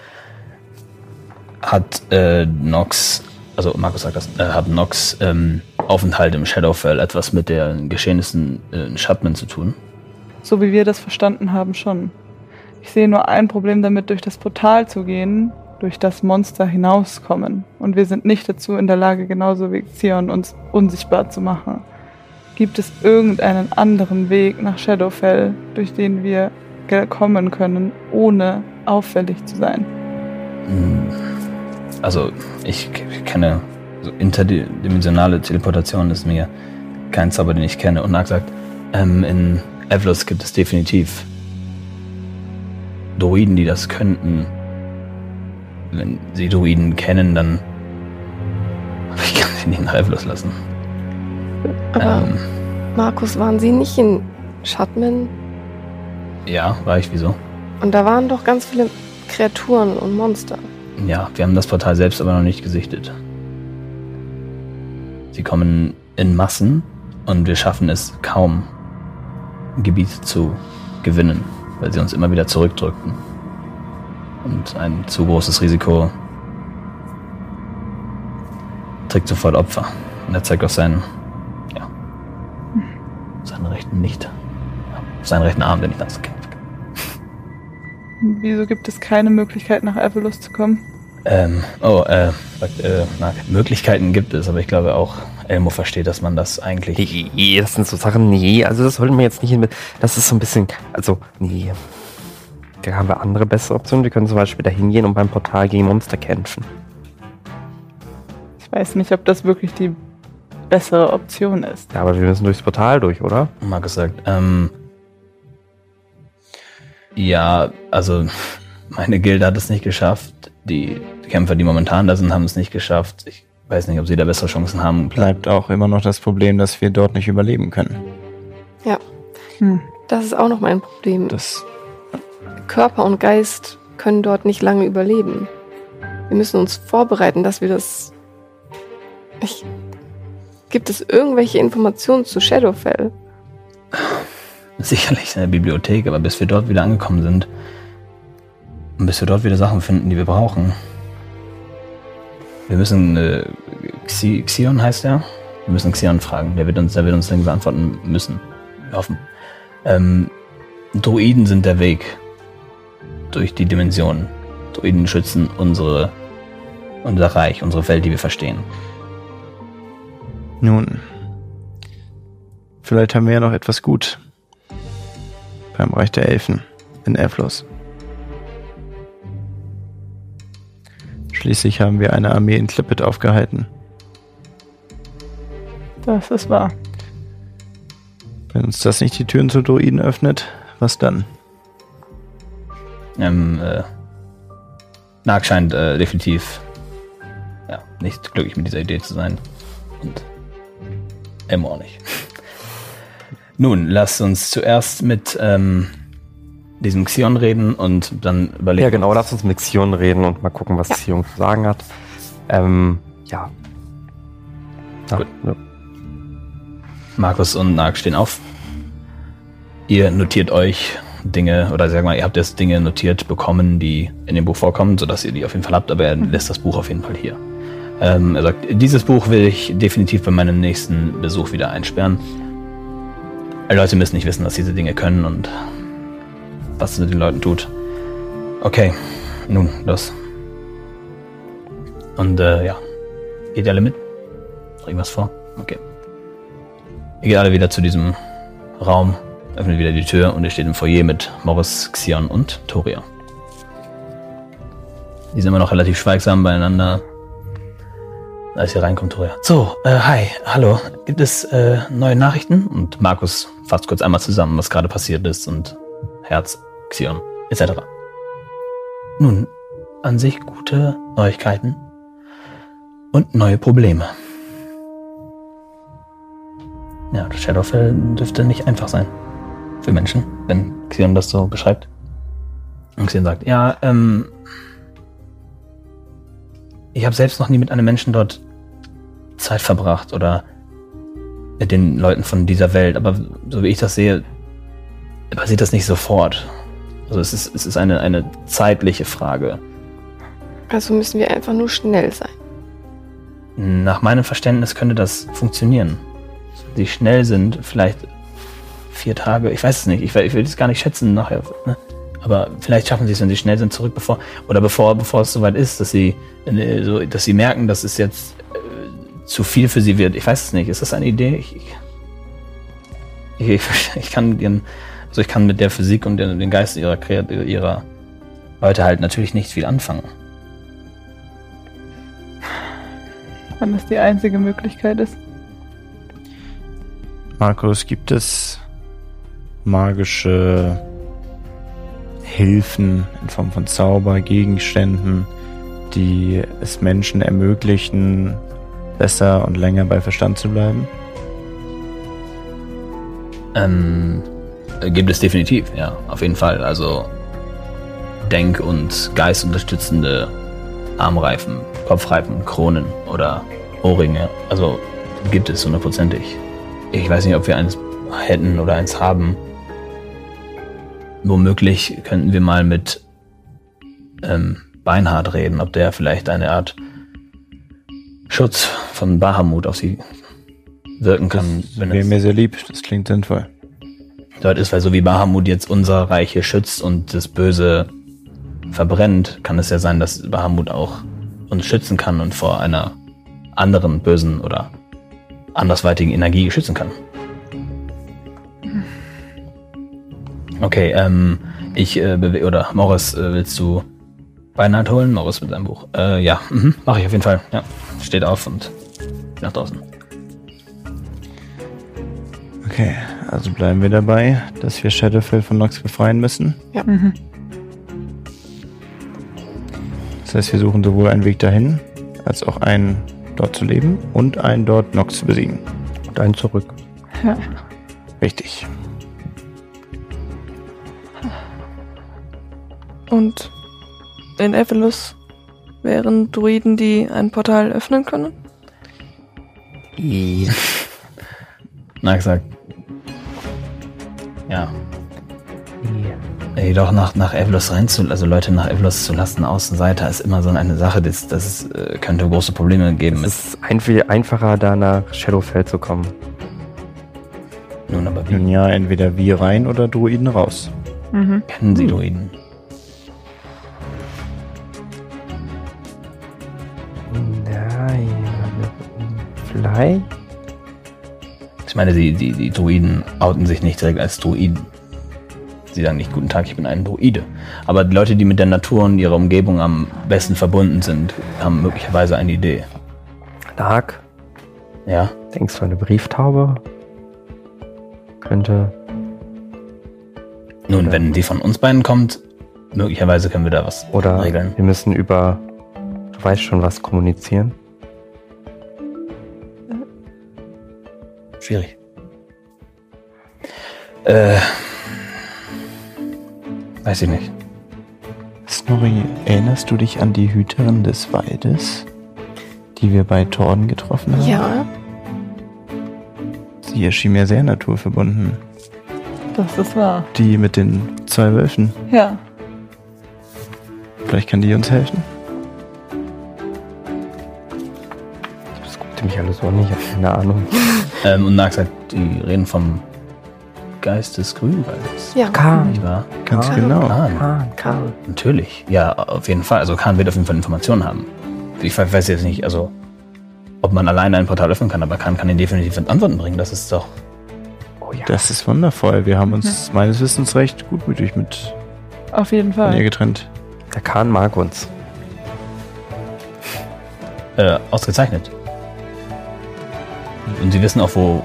hat äh, Nox, also Markus sagt das, äh, hat Nox ähm, Aufenthalt im Shadowfell etwas mit den Geschehnissen äh, in Shadman zu tun? So wie wir das verstanden haben, schon. Ich sehe nur ein Problem damit, durch das Portal zu gehen, durch das Monster hinauskommen. Und wir sind nicht dazu in der Lage, genauso wie Xion uns unsichtbar zu machen. Gibt es irgendeinen anderen Weg nach Shadowfell, durch den wir kommen können, ohne auffällig zu sein? Hm, Also, ich kenne so interdimensionale Teleportation ist mir kein Zauber, den ich kenne. Und Nag sagt, ähm, in Evlos gibt es definitiv Druiden, die das könnten. Wenn sie Druiden kennen, dann. Aber ich kann sie nicht nach Evlos lassen. Aber Ähm, Markus, waren Sie nicht in Shadman? ja, war ich, wieso? Und da waren doch ganz viele Kreaturen und Monster. Ja, wir haben das Portal selbst aber noch nicht gesichtet. Sie kommen in Massen und wir schaffen es kaum, Gebiet zu gewinnen, weil sie uns immer wieder zurückdrückten. Und ein zu großes Risiko trägt sofort Opfer. Und er zeigt auf seinen, ja, seinen rechten nicht, auf seinen rechten Arm, den ich das kenne. Wieso gibt es keine Möglichkeit, nach Evelus zu kommen? Ähm, oh, äh, sagt, äh, na, Möglichkeiten gibt es, aber ich glaube auch Elmo versteht, dass man das eigentlich. Nee, das sind so Sachen, nee, also das sollten wir jetzt nicht hin. Das ist so ein bisschen, also, nee. Da haben wir andere bessere Optionen. Wir können zum Beispiel da hingehen und beim Portal gegen Monster kämpfen. Ich weiß nicht, ob das wirklich die bessere Option ist. Ja, aber wir müssen durchs Portal durch, oder? Markus sagt, ähm, ja, also meine Gilde hat es nicht geschafft. Die Kämpfer, die momentan da sind, haben es nicht geschafft. Ich weiß nicht, ob sie da bessere Chancen haben. Bleibt auch immer noch das Problem, dass wir dort nicht überleben können. Hm. Das ist auch noch mein Problem. Das Körper und Geist können dort nicht lange überleben. Wir müssen uns vorbereiten, dass wir das. Ich. Gibt es irgendwelche Informationen zu Shadowfell? Sicherlich in der Bibliothek, aber bis wir dort wieder angekommen sind und bis wir dort wieder Sachen finden, die wir brauchen. Wir müssen, äh, Xi- Xion heißt er? Wir müssen Xion fragen. Der wird uns, der wird uns Dinge beantworten müssen. Wir hoffen. Ähm, Druiden sind der Weg durch die Dimensionen. Druiden schützen unsere, unser Reich, unsere Welt, die wir verstehen. Nun, vielleicht haben wir ja noch etwas gut beim Reich der Elfen in Evlos. Schließlich haben wir eine Armee in Klippet aufgehalten. Das ist wahr. Wenn uns das nicht die Türen zu Druiden öffnet, was dann? Ähm, äh, Nag scheint äh, definitiv ja, nicht glücklich mit dieser Idee zu sein. Und Elmo auch nicht. Nun, lass uns zuerst mit ähm, diesem Xion reden und dann überlegen. Ja, genau, lass uns mit Xion reden und mal gucken, was Xion zu sagen hat. Ähm, ja. Ja, Gut. ja. Markus und Nag stehen auf. Ihr notiert euch Dinge, oder sag mal, ihr habt jetzt Dinge notiert bekommen, die in dem Buch vorkommen, sodass ihr die auf jeden Fall habt, aber er lässt das Buch auf jeden Fall hier. Ähm, er sagt, dieses Buch will ich definitiv bei meinem nächsten Besuch wieder einsperren. Leute müssen nicht wissen, was diese Dinge können und was es mit den Leuten tut. Okay, nun, los. Und äh, ja, geht ihr alle mit? Noch irgendwas vor? Okay. Ihr geht alle wieder zu diesem Raum, öffnet wieder die Tür und ihr steht im Foyer mit Morris, Xion und Toria. Die sind immer noch relativ schweigsam beieinander. Als ihr reinkommt, Toria. So, äh, hi, hallo. Gibt es äh, neue Nachrichten? Und Markus fasst kurz einmal zusammen, was gerade passiert ist und Herz, Xion, etc. Nun, an sich gute Neuigkeiten und neue Probleme. Ja, Shadowfell dürfte nicht einfach sein. Für Menschen, wenn Xion das so beschreibt. Und Xion sagt, ja, ähm. Ich habe selbst noch nie mit einem Menschen dort Zeit verbracht oder den Leuten von dieser Welt. Aber so wie ich das sehe, passiert das nicht sofort. Also es ist, es ist eine, eine zeitliche Frage. Also müssen wir einfach nur schnell sein. Nach meinem Verständnis könnte das funktionieren. Die schnell sind, vielleicht vier Tage, ich weiß es nicht, ich, will- ich will es gar nicht schätzen nachher. Ne? Aber vielleicht schaffen sie es, wenn sie schnell sind, zurück, bevor, oder bevor, bevor es soweit ist, dass sie, äh, so, dass sie merken, dass es jetzt äh, zu viel für sie wird. Ich weiß es nicht. Ist das eine Idee? Ich, ich, ich, ich kann ihren, also ich kann mit der Physik und den, den Geist ihrer, ihrer Leute halt natürlich nicht viel anfangen. Wenn das die einzige Möglichkeit ist. Markus, gibt es magische Hilfen in Form von Zauber, Gegenständen, die es Menschen ermöglichen, besser und länger bei Verstand zu bleiben? Ähm, gibt es definitiv, ja, auf jeden Fall. Also Denk- und geistunterstützende Armreifen, Kopfreifen, Kronen oder Ohrringe. Also gibt es hundertprozentig. Ich weiß nicht, ob wir eins hätten oder eins haben. Womöglich könnten wir mal mit ähm, Beinhard reden, ob der vielleicht eine Art Schutz von Bahamut auf sie wirken kann. Das wäre mir sehr lieb, das klingt sinnvoll. dort ist, weil so wie Bahamut jetzt unser Reich hier schützt und das Böse verbrennt, kann es ja sein, dass Bahamut auch uns schützen kann und vor einer anderen bösen oder andersweitigen Energie schützen kann. Okay, ähm, ich äh, oder Morris, äh, willst du Beinhard holen? Morris mit seinem Buch. Äh, ja, mhm, mache ich auf jeden Fall. Ja, steht auf und nach draußen. Okay, also bleiben wir dabei, dass wir Shadowfell von Nox befreien müssen. Mhm. Das heißt, wir suchen sowohl einen Weg dahin, als auch einen dort zu leben und einen dort Nox zu besiegen. Und einen zurück. Ja. Richtig. Und in Evelus wären Druiden, die ein Portal öffnen können? Na gesagt. Ja. Jedoch nach, nach Evlos reinzulassen, also Leute nach Evlos zu lassen, Außenseiter, ist immer so eine Sache, das, das äh, könnte große Probleme geben. Es ist ein viel einfacher, da nach Shadowfell zu kommen. Nun aber Nun wie ja, entweder wir rein oder Druiden raus. Mhm. kennen Sie Druiden? Vielleicht? Ich meine, die, die, die Druiden outen sich nicht direkt als Druiden. Sie sagen nicht, guten Tag, ich bin ein Druide. Aber die Leute, die mit der Natur und ihrer Umgebung am besten verbunden sind, haben möglicherweise eine Idee. Dark? Ja? Denkst du, eine Brieftaube? Könnte. Nun, wenn die von uns beiden kommt, möglicherweise können wir da was Oder regeln. wir müssen über. Du weißt schon was kommunizieren. Schwierig. Äh. Weiß ich nicht. Snorri, erinnerst du dich an die Hüterin des Waldes, die wir bei Torden getroffen haben? Ja, Sie erschien mir sehr naturverbunden. Das ist wahr. Die mit den zwei Wölfen. Ja. Vielleicht kann die uns helfen? Das guckte mich alles so nicht, ich habe keine Ahnung. Ähm, und Nax sagt, die reden vom Geist des Grünwaldes. ja. Nicht wahr? Ganz Ah. genau. Kahn. Kahn, Kahn. Natürlich. Ja, auf jeden Fall. Also Kahn wird auf jeden Fall Informationen haben. Ich we- weiß jetzt nicht, also ob man alleine ein Portal öffnen kann, aber Kahn kann ihn definitiv Antworten bringen. Das ist doch. Oh ja. Das ist wundervoll. Wir haben uns meines Wissens recht gutmütig mit Auf jeden von ihr Fall. getrennt. Der Kahn mag uns. Äh, ausgezeichnet. Und sie wissen auch, wo,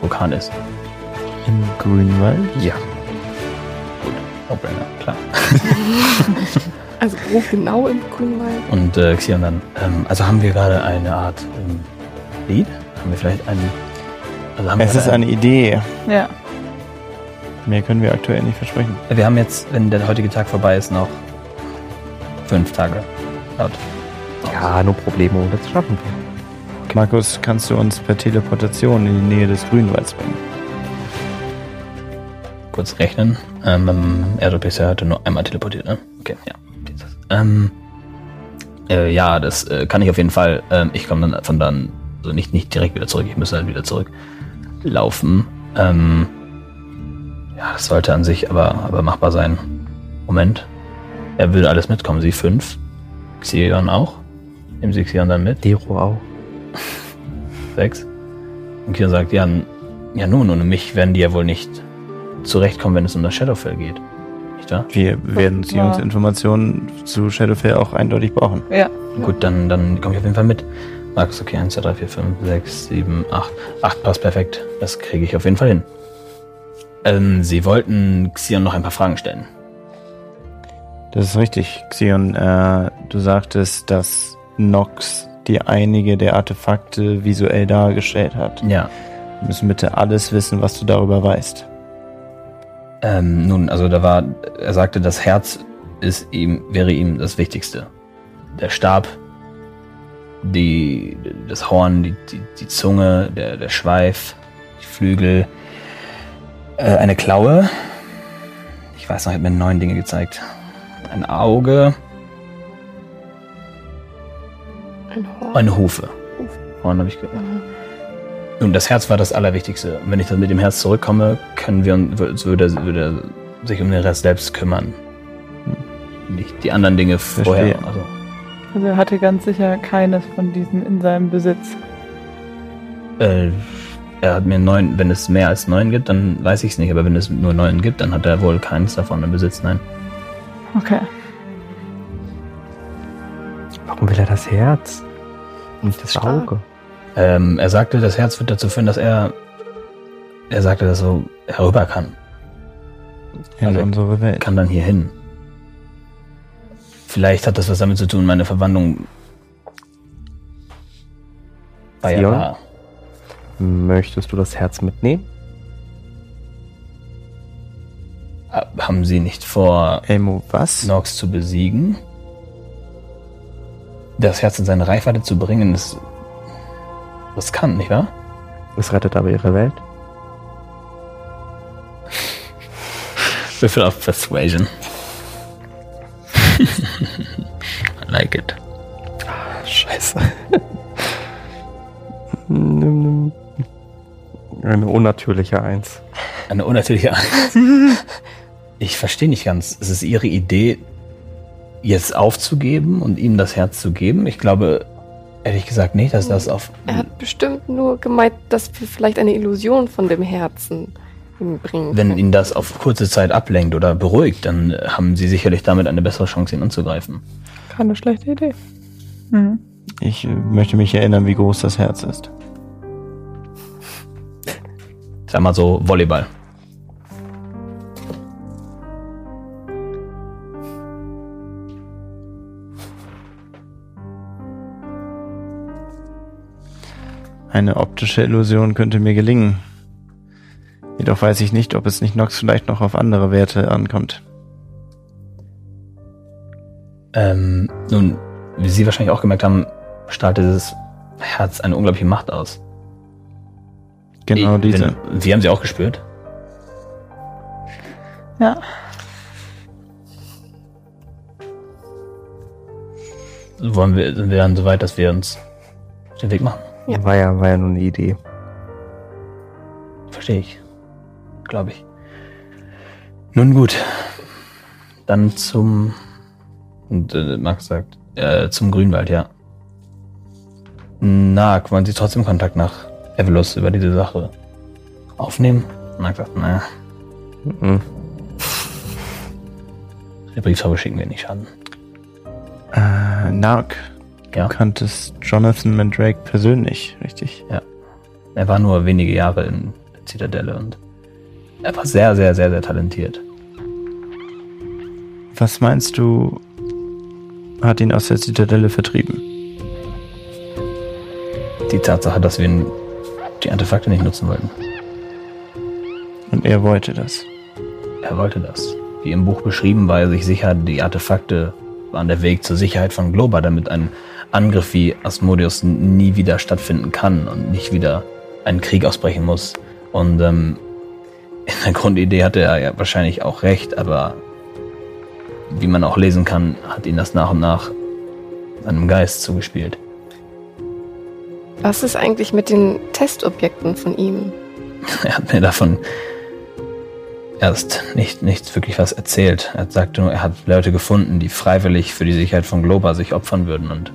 wo Kahn ist. Im Grünwald? Ja. No-brainer, klar. Also wo genau im Grünwald? Und äh, Xion dann, ähm, also haben wir gerade eine Art ähm, Lied? Haben wir vielleicht einen. Also haben Es wir ist eine Idee. Ja. Mehr können wir aktuell nicht versprechen. Wir haben jetzt, wenn der heutige Tag vorbei ist, noch fünf Tage. Laut. Ja, nur Probleme, das schaffen wir. Markus, kannst du uns per Teleportation in die Nähe des Grünwalds bringen? Kurz rechnen. Ähm, er bisher hatte nur einmal teleportiert, ne? Okay, ja. Ähm, äh, ja, das äh, kann ich auf jeden Fall. Ähm, ich komme dann von dann, also nicht, nicht direkt wieder zurück, ich müsste halt wieder zurück laufen. Ähm, ja, das sollte an sich aber, aber machbar sein. Moment. Er würde alles mitkommen. Sie fünf. Xion auch. Nehmen Sie Xion dann mit? Dero auch. Sechs. Und Xion sagt, ja, ja nun, ohne mich werden die ja wohl nicht zurechtkommen, wenn es um das Shadowfell geht. Nicht wahr? Wir werden Ja. uns Informationen zu Shadowfair auch eindeutig brauchen. Ja. Gut, dann, dann komme ich auf jeden Fall mit. Markus, okay, 1, 2, 3, 4, 5, 6, 7, 8. 8 passt perfekt. Das kriege ich auf jeden Fall hin. Ähm, Sie wollten Xion noch ein paar Fragen stellen. Das ist richtig, Xion. Äh, du sagtest, dass Nox dir einige der Artefakte visuell dargestellt hat. Ja. Wir müssen bitte alles wissen, was du darüber weißt. Ähm, nun, also da war, er sagte, das Herz ist ihm, wäre ihm das Wichtigste. Der Stab, die, das Horn, die, die, die Zunge, der, der Schweif, die Flügel, äh, eine Klaue. Ich weiß noch, er hat mir neun Dinge gezeigt. Ein Auge, eine Hufe. Horn habe ich gehört. Nun, das Herz war das Allerwichtigste. Und wenn ich dann mit dem Herz zurückkomme, können wir uns, würde, würde er sich um den Rest selbst kümmern. Nicht die anderen Dinge vorher. Also, Also er hatte ganz sicher keines von diesen in seinem Besitz. äh, er hat mir neun, wenn es mehr als neun gibt, dann weiß ich es nicht. Aber wenn es nur neun gibt, dann hat er wohl keins davon im Besitz. Nein. Okay. Warum will er das Herz? Und das. Auge? Ähm, er sagte, das Herz wird dazu führen, dass er, er sagte, dass er so herüber kann. In Also, unsere Welt. kann dann hier hin. Vielleicht hat das was damit zu tun, meine Verwandlung ja Sion? Möchtest du das Herz mitnehmen? Haben Sie nicht vor, Elmo, was? Nox zu besiegen? Das Herz in seine Reichweite zu bringen, ist riskant, nicht wahr? Es rettet aber ihre Welt. Würfel auf Persuasion. I like it. Scheiße. Nimm, nimm. Eine unnatürliche Eins. Eine unnatürliche Angst. Ich verstehe nicht ganz. Ist es Ihre Idee, jetzt aufzugeben und ihm das Herz zu geben? Ich glaube, ehrlich gesagt nicht, dass das auf. Er hat bestimmt nur gemeint, dass wir vielleicht eine Illusion von dem Herzen ihm bringen. Wenn können. ihn das auf kurze Zeit ablenkt oder beruhigt, dann haben Sie sicherlich damit eine bessere Chance, ihn anzugreifen. Keine schlechte Idee. Mhm. Ich äh, möchte mich erinnern, wie groß das Herz ist. Sag mal so Volleyball. Eine optische Illusion könnte mir gelingen. Jedoch weiß ich nicht, ob es nicht Nox vielleicht noch auf andere Werte ankommt. Ähm, nun, wie Sie wahrscheinlich auch gemerkt haben, strahlt dieses Herz eine unglaubliche Macht aus. Genau Ich- diese. Wenn, Sie haben sie auch gespürt? Ja. Wollen wir, sind wir dann so weit, dass wir uns den Weg machen? Ja. War ja, war ja nur eine Idee. Verstehe ich. Glaube ich. Nun gut. Dann zum. Und äh, Max sagt, äh, zum Grünwald, ja. Na, wollen Sie trotzdem Kontakt nach Evelus über diese Sache aufnehmen? Max sagt, naja, Mhm. der Brieftaube schicken wir nicht schaden. Äh, Nark, Ja. du kanntest Jonathan Mandrake persönlich, richtig? Er war nur wenige Jahre in der Zitadelle und er war sehr, sehr, sehr, sehr talentiert. Was meinst du, hat ihn aus der Zitadelle vertrieben? Die Tatsache, dass wir die Artefakte nicht nutzen wollten. Und er wollte das. Er wollte das. Wie im Buch beschrieben, war er sich sicher, die Artefakte waren der Weg zur Sicherheit von Globa, damit ein Angriff wie Asmodeus nie wieder stattfinden kann und nicht wieder ein Krieg ausbrechen muss. Und ähm, in der Grundidee hatte er ja wahrscheinlich auch recht, aber wie man auch lesen kann, hat ihn das nach und nach seinem Geist zugespielt. Was ist eigentlich mit den Testobjekten von ihm? Er hat mir davon erst nicht, nicht wirklich was erzählt. Er sagte nur, er hat Leute gefunden, die freiwillig für die Sicherheit von Globa sich opfern würden. Und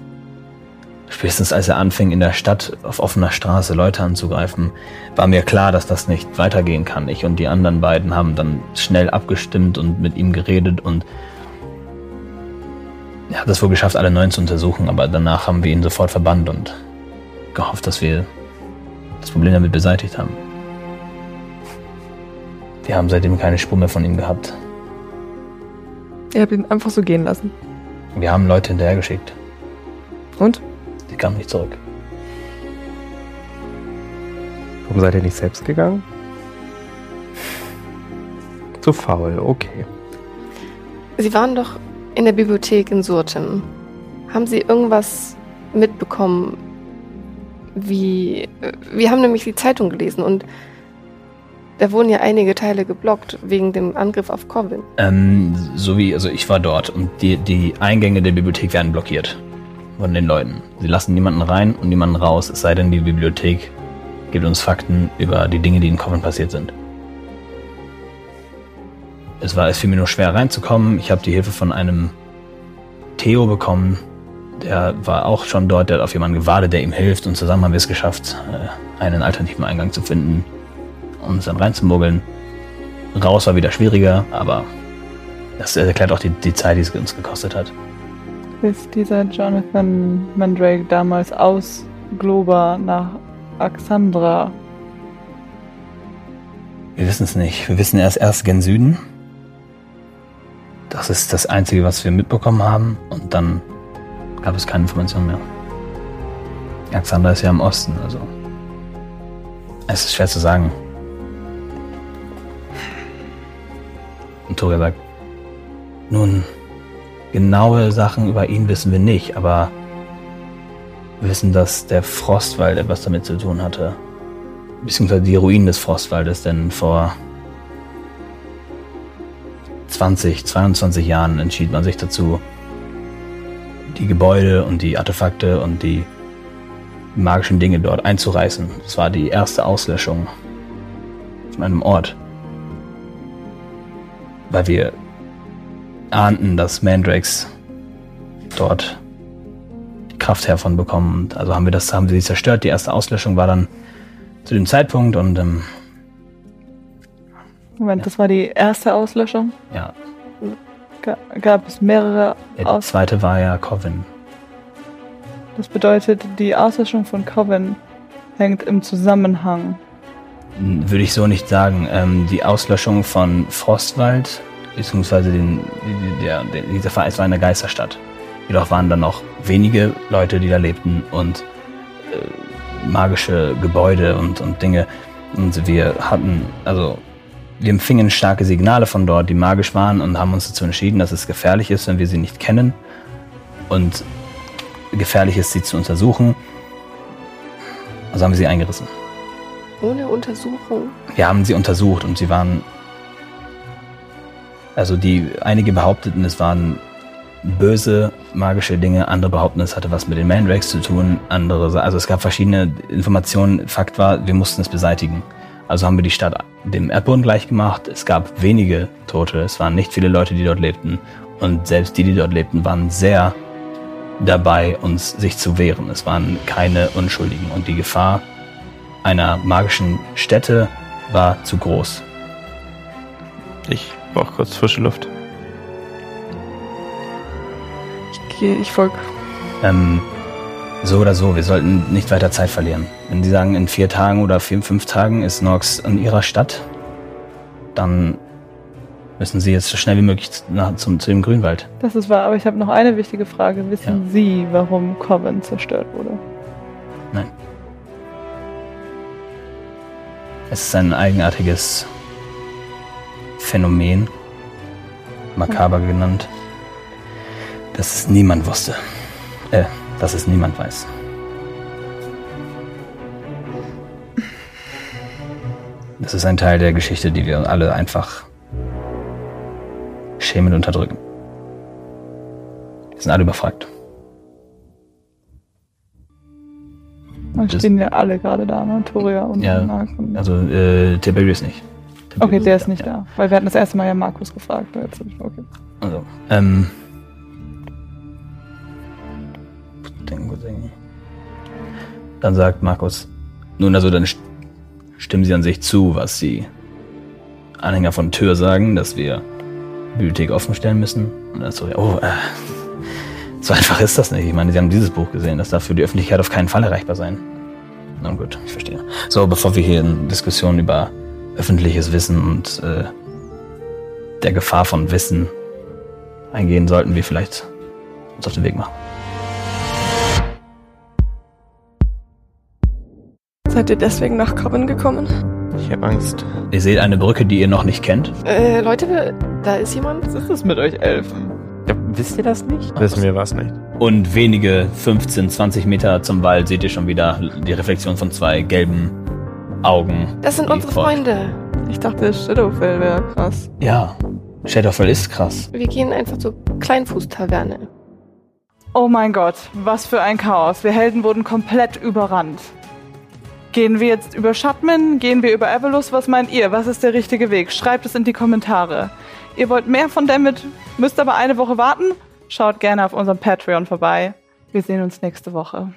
spätestens als er anfing, in der Stadt auf offener Straße Leute anzugreifen, war mir klar, dass das nicht weitergehen kann. Ich und die anderen beiden haben dann schnell abgestimmt und mit ihm geredet und er hat es wohl geschafft, alle neun zu untersuchen, aber danach haben wir ihn sofort verbannt und gehofft, dass wir das Problem damit beseitigt haben. Wir haben seitdem keine Spur mehr von ihm gehabt. Ihr habt ihn einfach so gehen lassen. Wir haben Leute hinterhergeschickt. Und? Die kamen nicht zurück. Warum seid ihr nicht selbst gegangen? Zu faul, okay. Sie waren doch in der Bibliothek in Surtem. Haben Sie irgendwas mitbekommen? Wie. Wir haben nämlich die Zeitung gelesen und da wurden ja einige Teile geblockt wegen dem Angriff auf Corvin. Ähm, so wie, also ich war dort und die, die Eingänge der Bibliothek werden blockiert von den Leuten. Sie lassen niemanden rein und niemanden raus, es sei denn, die Bibliothek gibt uns Fakten über die Dinge, die in Coven passiert sind. Es war es fiel mir nur schwer reinzukommen. Ich habe die Hilfe von einem Theo bekommen. Der war auch schon dort, der hat auf jemanden gewartet, der ihm hilft und zusammen haben wir es geschafft, äh, einen alternativen Eingang zu finden uns dann reinzumogeln. Raus war wieder schwieriger, aber das erklärt auch die, die Zeit, die es uns gekostet hat. Ist dieser Jonathan Mandrake damals aus Globa nach Axandra? Wir wissen es nicht. Wir wissen erst erst gen Süden. Das ist das Einzige, was wir mitbekommen haben. Und dann gab es keine Informationen mehr. Axandra ist ja im Osten, also. Es ist schwer zu sagen. Und Toria sagt, nun, genaue Sachen über ihn wissen wir nicht, aber wir wissen, dass der Frostwald etwas damit zu tun hatte. Beziehungsweise die Ruinen des Frostwaldes, denn vor 20, 22 Jahren entschied man sich dazu, die Gebäude und die Artefakte und die magischen Dinge dort einzureißen. Das war die erste Auslöschung von einem Ort weil wir ahnten, dass Mandrakes dort die Kraft hervon bekommen. Und also haben wir das, haben sie zerstört. Die erste Auslöschung war dann zu dem Zeitpunkt und ähm, Moment, Ja. das war die erste Auslöschung? ja, Ga- Gab es mehrere die Aus zweite war ja Coven. Das bedeutet, die Auslöschung von Coven hängt im Zusammenhang. Würde ich so nicht sagen. Ähm, die Auslöschung von Frostwald, beziehungsweise den, der, der, dieser Verein war eine Geisterstadt. Jedoch waren da noch wenige Leute, die da lebten und äh, magische Gebäude und, und Dinge. Und wir hatten, also wir empfingen starke Signale von dort, die magisch waren und haben uns dazu entschieden, dass es gefährlich ist, wenn wir sie nicht kennen. Und gefährlich ist, sie zu untersuchen. Also haben wir sie eingerissen. Ohne Untersuchung. Wir haben sie untersucht und sie waren. Also die einige behaupteten, es waren böse magische Dinge, andere behaupten, es hatte was mit den Mandrakes zu tun, andere, also es gab verschiedene Informationen. Fakt war, wir mussten es beseitigen. Also haben wir die Stadt dem Erdboden gleich gemacht. Es gab wenige Tote, es waren nicht viele Leute, die dort lebten. Und selbst die, die dort lebten, waren sehr dabei, uns sich zu wehren. Es waren keine Unschuldigen. Und die Gefahr einer magischen Stätte war zu groß. Ich brauche kurz frische Luft. Ich gehe, ich folge. Ähm, so oder so, wir sollten nicht weiter Zeit verlieren. Wenn Sie sagen, in vier Tagen oder vier, fünf Tagen ist Nox in Ihrer Stadt, dann müssen Sie jetzt so schnell wie möglich nach, zum, zu dem Grünwald. Das ist wahr, aber ich habe noch eine wichtige Frage. Wissen Ja. Sie, warum Coven zerstört wurde? Es ist ein eigenartiges Phänomen, makaber genannt, das niemand wusste. Äh, dass es niemand weiß. Das ist ein Teil der Geschichte, die wir alle einfach schämen und unterdrücken. Wir sind alle überfragt. Das- stehen ja alle gerade da, ne? Toria und Ja, Mark. Und Also äh, Tiberius nicht. Okay, der ist nicht da. Weil wir hatten das erste Mal ja Markus gefragt. Jetzt, okay. Also, ähm. Dann sagt Markus, nun also dann st- stimmen sie an sich zu, was die Anhänger von Tür sagen, dass wir die Bibliothek offen stellen müssen. Und dann so, oh, äh, so einfach ist das nicht. Ich meine, sie haben dieses Buch gesehen, das darf für die Öffentlichkeit auf keinen Fall erreichbar sein. Na gut, ich verstehe. So, bevor wir hier in Diskussionen über öffentliches Wissen und äh, der Gefahr von Wissen eingehen, sollten wir vielleicht uns auf den Weg machen. Seid ihr deswegen nach Coven gekommen? Ich habe Angst. Ihr seht eine Brücke, die ihr noch nicht kennt. Äh, Leute, da ist jemand. Was ist das mit euch Elfen? Ja, wisst ihr das nicht? Wissen wir was nicht. Und wenige 15, 20 Meter zum Wald seht ihr schon wieder die Reflexion von zwei gelben Augen. Das sind unsere folgt. Freunde. Ich dachte, Shadowfell wäre krass. Ja, Shadowfell ist krass. Wir gehen einfach zur Kleinfuß-Taverne. Oh mein Gott, was für ein Chaos. Wir Helden wurden komplett überrannt. Gehen wir jetzt über Shutman? Gehen wir über Evelus? Was meint ihr? Was ist der richtige Weg? Schreibt es in die Kommentare. Ihr wollt mehr von Damit, müsst aber eine Woche warten? Schaut gerne auf unserem Patreon vorbei. Wir sehen uns nächste Woche.